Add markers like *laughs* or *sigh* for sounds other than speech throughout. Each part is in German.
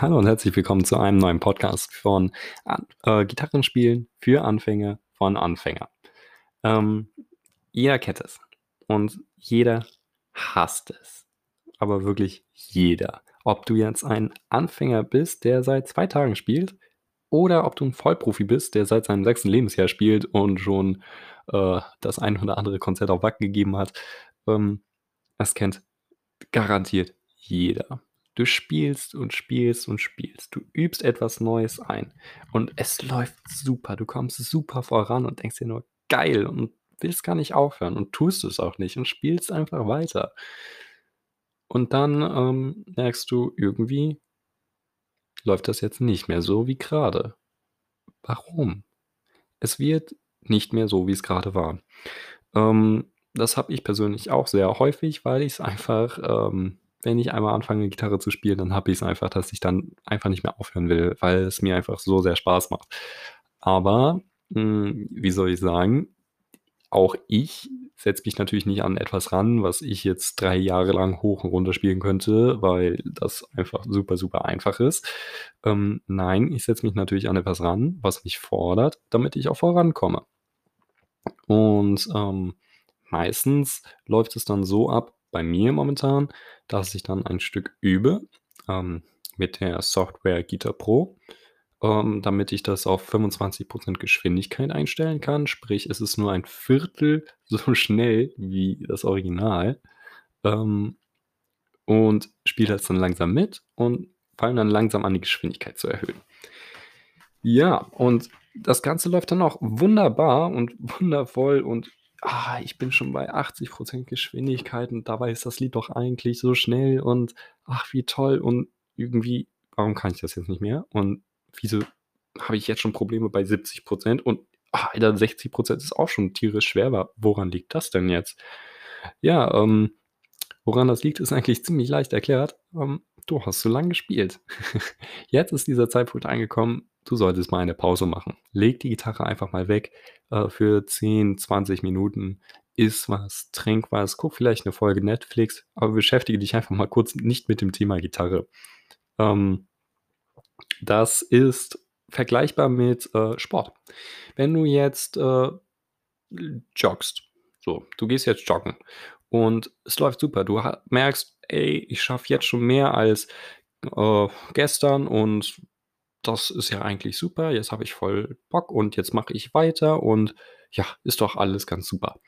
Hallo und herzlich willkommen zu einem neuen Podcast von äh, Gitarrenspielen für Anfänger von Anfänger. Ähm, jeder kennt es und jeder hasst es. Aber wirklich jeder. Ob du jetzt ein Anfänger bist, der seit zwei Tagen spielt, oder ob du ein Vollprofi bist, der seit seinem sechsten Lebensjahr spielt und schon äh, das ein oder andere Konzert auf Wacken gegeben hat, ähm, es kennt garantiert jeder. Du spielst und spielst und spielst. Du übst etwas Neues ein. Und es läuft super. Du kommst super voran und denkst dir nur, geil. Und willst gar nicht aufhören und tust es auch nicht und spielst einfach weiter. Und dann ähm, merkst du, irgendwie läuft das jetzt nicht mehr so wie gerade. Warum? Es wird nicht mehr so, wie es gerade war. Ähm, das habe ich persönlich auch sehr häufig, weil ich es einfach ähm, wenn ich einmal anfange, Gitarre zu spielen, dann habe ich es einfach, dass ich dann einfach nicht mehr aufhören will, weil es mir einfach so sehr Spaß macht. Aber, mh, hm, wie soll ich sagen, auch ich setze mich natürlich nicht an etwas ran, was ich jetzt drei Jahre lang hoch und runter spielen könnte, weil das einfach super, super einfach ist. Ähm, nein, ich setze mich natürlich an etwas ran, was mich fordert, damit ich auch vorankomme. Und ähm, meistens läuft es dann so ab, bei mir momentan, dass ich dann ein Stück übe ähm, mit der Software Guitar Pro, ähm, damit ich das auf 25% Geschwindigkeit einstellen kann. Sprich, es ist nur ein Viertel *laughs* so schnell wie das Original. Ähm, und spiele das dann langsam mit und fange dann langsam an, die Geschwindigkeit zu erhöhen. Ja, und das Ganze läuft dann auch wunderbar und *laughs* wundervoll und ah, ich bin schon bei 80% Geschwindigkeit und dabei ist das Lied doch eigentlich so schnell und ach, wie toll und irgendwie, warum kann ich das jetzt nicht mehr? Und wieso habe ich jetzt schon Probleme bei 70% und ach, Alter, 60% ist auch schon tierisch schwer. Woran liegt das denn jetzt? Ja, ähm, woran das liegt, ist eigentlich ziemlich leicht erklärt. Ähm, du hast zu lange gespielt. *laughs* jetzt ist dieser Zeitpunkt angekommen, du solltest mal eine Pause machen. Leg die Gitarre einfach mal weg äh, für 10, 20 Minuten. Iss was, trink was, guck vielleicht eine Folge Netflix, aber beschäftige dich einfach mal kurz nicht mit dem Thema Gitarre. Ähm, das ist vergleichbar mit äh, Sport. Wenn du jetzt äh, joggst, so, du gehst jetzt joggen und es läuft super, du merkst, ey, ich schaffe jetzt schon mehr als äh, gestern und das ist ja eigentlich super, jetzt habe ich voll Bock und jetzt mache ich weiter und ja, ist doch alles ganz super.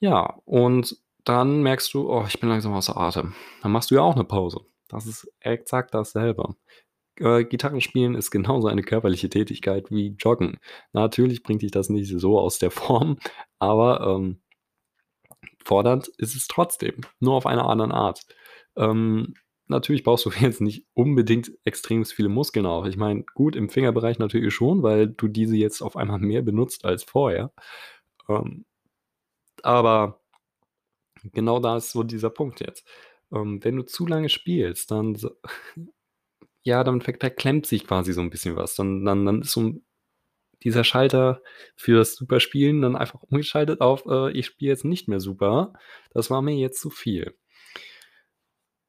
Ja, und dann merkst du, oh, ich bin langsam außer Atem. Dann machst du ja auch eine Pause. Das ist exakt dasselbe. Äh, Gitarrenspielen ist genauso eine körperliche Tätigkeit wie Joggen. Natürlich bringt dich das nicht so aus der *laughs* Form, aber ähm, fordernd ist es trotzdem, nur auf einer anderen Art. Ähm, natürlich baust du *laughs* jetzt nicht unbedingt extrem viele Muskeln auf. Ich meine, gut, im Fingerbereich natürlich schon, weil du diese jetzt auf einmal mehr benutzt als vorher. Ähm, aber genau da ist so dieser Punkt jetzt. Ähm, wenn du zu lange spielst, dann so, *laughs* ja, dann verklemmt sich quasi so ein bisschen was. Dann, dann, dann ist so dieser Schalter für das Superspielen dann einfach umgeschaltet auf, äh, ich spiele jetzt nicht mehr super. Das war mir jetzt zu viel.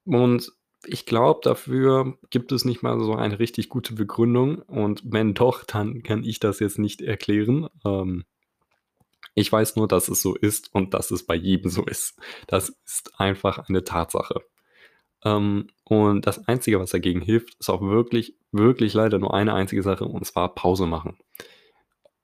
Und ich glaube, dafür gibt es nicht mal so eine richtig gute Begründung. Und wenn doch, dann kann ich das jetzt nicht erklären. Ähm, ich weiß nur, dass es so ist und dass es bei jedem so ist. Das ist einfach eine Tatsache. Ähm, und das Einzige, was dagegen hilft, ist auch wirklich, wirklich leider nur eine einzige Sache, und zwar Pause machen.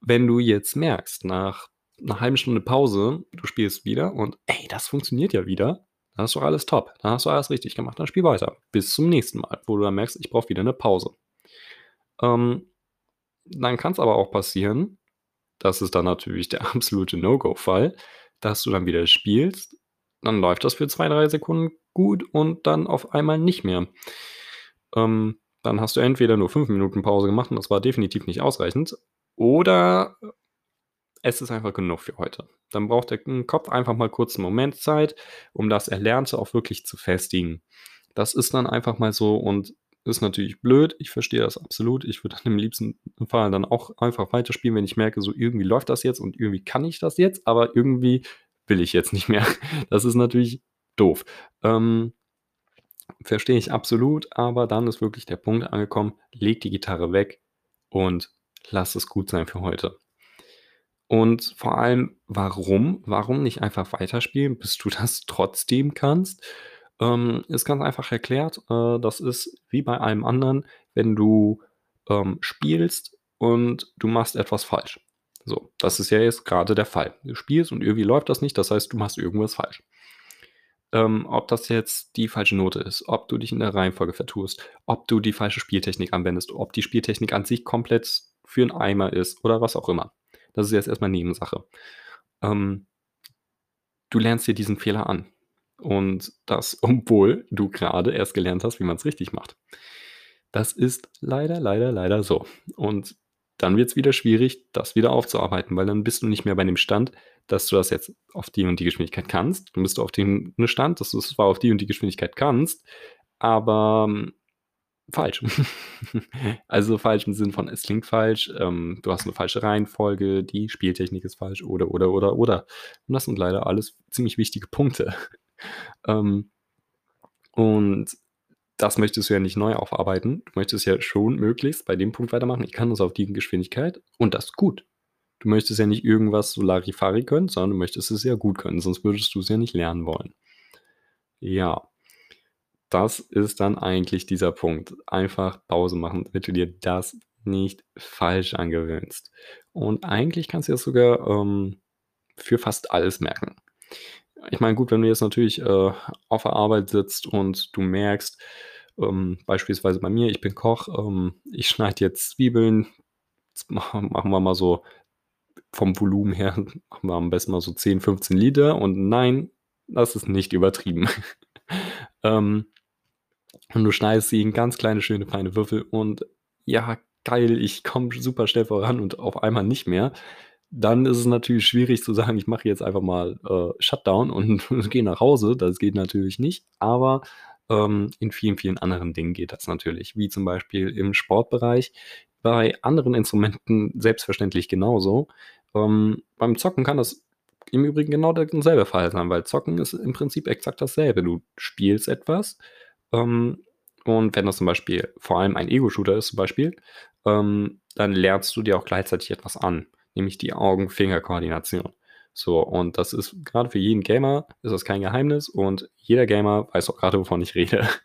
Wenn du jetzt merkst, nach einer halben Stunde Pause, du spielst wieder und ey, das funktioniert ja wieder, dann hast du alles top. Dann hast du alles richtig gemacht. Dann spiel weiter. Bis zum nächsten Mal, wo du dann merkst, ich brauche wieder eine Pause. Ähm, dann kann es aber auch passieren, das ist dann natürlich der *laughs* absolute No-Go-Fall, dass du dann wieder spielst, dann läuft das für zwei, drei Sekunden gut und dann auf einmal nicht mehr. Ähm, dann hast du entweder nur fünf Minuten Pause gemacht und das war definitiv nicht ausreichend, oder es ist einfach genug für heute. Dann braucht der Kopf einfach mal kurz einen Moment Zeit, um das Erlernte auch wirklich zu festigen. Das ist dann einfach mal so und ist natürlich blöd. Ich verstehe das absolut. Ich würde dann im liebsten Fall dann auch einfach weiterspielen, wenn ich merke, so irgendwie läuft das jetzt und irgendwie kann ich das jetzt, aber irgendwie will ich jetzt nicht mehr. *laughs* Das ist natürlich doof. Ähm, verstehe ich absolut, aber dann ist wirklich der Punkt angekommen, leg die Gitarre weg und lass es gut sein für heute. Und vor allem, warum? Warum nicht einfach weiterspielen, bis du das *laughs* trotzdem kannst? Ähm, ist ganz einfach erklärt. Äh, das ist wie bei allem anderen, wenn du ähm, spielst und du machst etwas falsch. So, das ist ja jetzt gerade der Fall. Du spielst und irgendwie läuft das nicht, das heißt, du machst irgendwas falsch. Ähm, ob das jetzt die falsche Note ist, ob du dich in der Reihenfolge vertust, ob du die falsche Spieltechnik anwendest, ob die Spieltechnik an sich komplett für einen Eimer ist oder was auch immer. Das ist jetzt erstmal Nebensache. Ähm, du lernst dir diesen Fehler an. Und das, *laughs* obwohl du gerade erst gelernt hast, wie man es richtig macht. Das ist leider, leider, leider so. Und dann wird es wieder schwierig, das wieder aufzuarbeiten, weil dann bist du nicht mehr bei dem Stand, dass du das jetzt auf die und die Geschwindigkeit kannst. Dann bist du auf dem Stand, dass du es zwar auf die und die Geschwindigkeit kannst, aber ähm, falsch. *laughs* also falsch im Sinn von, es klingt falsch, ähm, du hast eine falsche Reihenfolge, die Spieltechnik ist falsch oder, oder, oder, oder. Und das sind leider alles ziemlich wichtige Punkte. *laughs* ähm, und das möchtest du ja nicht neu aufarbeiten. Du möchtest ja schon möglichst bei dem Punkt weitermachen. Ich kann das auf die Geschwindigkeit und das gut. Du möchtest ja nicht irgendwas so Larifari können, sondern du möchtest es ja gut können, sonst würdest du es ja nicht lernen wollen. Ja, das ist dann eigentlich dieser Punkt. Einfach Pause machen, damit du dir das nicht falsch angewöhnst. Und eigentlich kannst du das sogar ähm, für fast alles merken. Ich meine, gut, wenn du jetzt natürlich äh, auf der Arbeit sitzt und du merkst, ähm, beispielsweise bei mir, ich bin Koch, ähm, ich schneide jetzt Zwiebeln, machen wir mal so vom Volumen her, *laughs* machen wir am besten mal so 10, 15 Liter und nein, das ist nicht übertrieben. *laughs* ähm, und du schneidest sie in ganz kleine, schöne, feine Würfel und ja, geil, ich komme super schnell voran und auf einmal nicht mehr dann ist es natürlich schwierig zu sagen, ich mache jetzt einfach mal äh, Shutdown und *laughs* gehe nach Hause. Das geht natürlich nicht, aber ähm, in vielen, vielen anderen Dingen geht das natürlich, wie zum Beispiel im Sportbereich. Bei anderen Instrumenten selbstverständlich genauso. Ähm, beim Zocken kann das im Übrigen genau derselbe Fall sein, weil Zocken ist im Prinzip exakt dasselbe. Du spielst etwas und wenn das zum Beispiel vor allem ein Ego-Shooter ist, zum Beispiel, ähm, dann lernst du dir auch gleichzeitig etwas an nämlich die Augen-Finger-Koordination. So, und das ist gerade für jeden Gamer ist das kein Geheimnis und jeder Gamer weiß auch gerade, wovon ich rede. *laughs*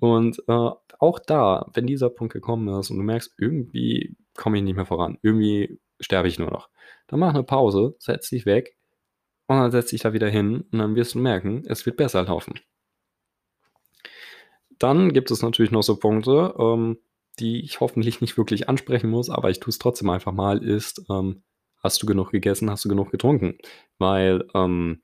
Und äh, auch da, wenn dieser Punkt gekommen ist und du merkst, irgendwie komme ich nicht mehr voran, irgendwie sterbe ich nur noch, dann mach eine Pause, setz dich weg und dann setz dich da wieder hin und dann wirst du merken, es wird besser laufen. Dann gibt es natürlich noch so Punkte, ähm, die ich hoffentlich nicht wirklich ansprechen muss, aber ich tue es trotzdem einfach mal, ist, ähm, hast du genug gegessen, hast du genug getrunken? Weil ähm,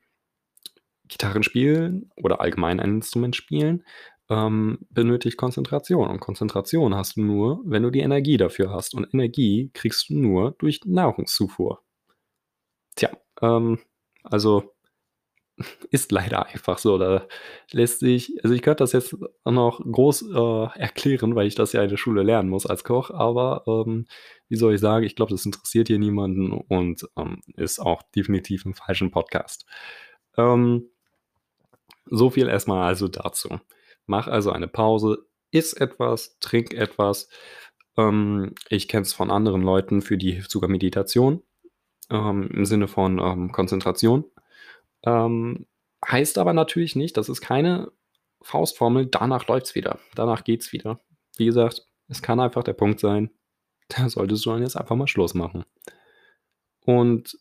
Gitarren spielen oder allgemein ein Instrument spielen ähm, benötigt Konzentration. Und Konzentration hast du nur, wenn du die Energie dafür hast. Und Energie kriegst du nur durch Nahrungszufuhr. Tja, ähm, also *laughs* ist leider einfach so. Da lässt sich, also ich könnte das jetzt noch groß äh, erklären, weil ich das ja in der Schule lernen muss als Koch, aber ähm, wie soll ich sagen, ich glaube, das interessiert hier niemanden und ähm, ist auch definitiv ein falschen Podcast. Ähm, so viel erstmal also dazu. Mach also eine Pause, iss etwas, trink etwas. Ähm, ich kenne es von anderen Leuten, für die hilft sogar Meditation ähm, im Sinne von ähm, Konzentration. Ähm, heißt aber natürlich nicht, das ist keine Faustformel, danach läuft es wieder. Danach geht es wieder. Wie gesagt, es kann einfach der Punkt sein, *laughs* da solltest du dann jetzt einfach mal Schluss machen. Und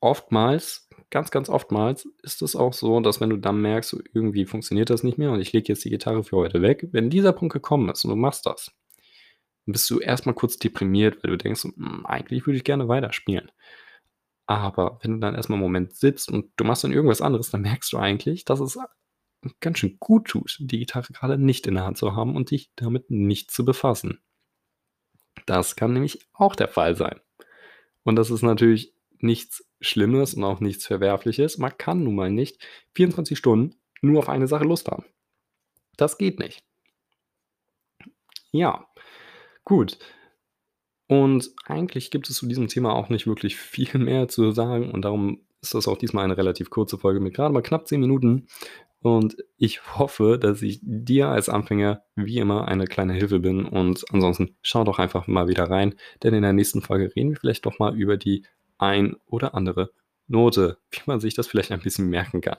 oftmals, ganz, ganz oftmals ist es auch so, dass wenn du dann merkst, so irgendwie funktioniert das nicht mehr und ich lege jetzt die Gitarre für heute weg, wenn dieser Punkt gekommen ist und du machst das, dann bist du erstmal kurz deprimiert, weil du denkst, hm, eigentlich würde ich gerne weiterspielen. Aber wenn du dann erstmal einen Moment sitzt und du machst dann irgendwas anderes, dann merkst du eigentlich, dass es ganz schön gut tut, die Gitarre gerade nicht in der Hand zu haben und dich damit nicht zu befassen. Das kann nämlich auch der Fall sein. Und das ist natürlich nichts Schlimmes und auch nichts Verwerfliches. Man kann nun mal nicht 24 Stunden nur auf eine Sache Lust haben. Das geht nicht. Ja, gut. Und eigentlich gibt es zu diesem Thema auch nicht wirklich viel *laughs* mehr zu sagen und darum ist das auch diesmal eine relativ kurze Folge mit gerade mal knapp 10 Minuten. Und ich hoffe, dass ich dir als Anfänger wie immer eine kleine Hilfe bin. Und ansonsten schau doch einfach mal wieder rein, denn in der nächsten Folge reden wir vielleicht doch mal über die ein oder andere Note, wie man sich das vielleicht ein bisschen merken kann.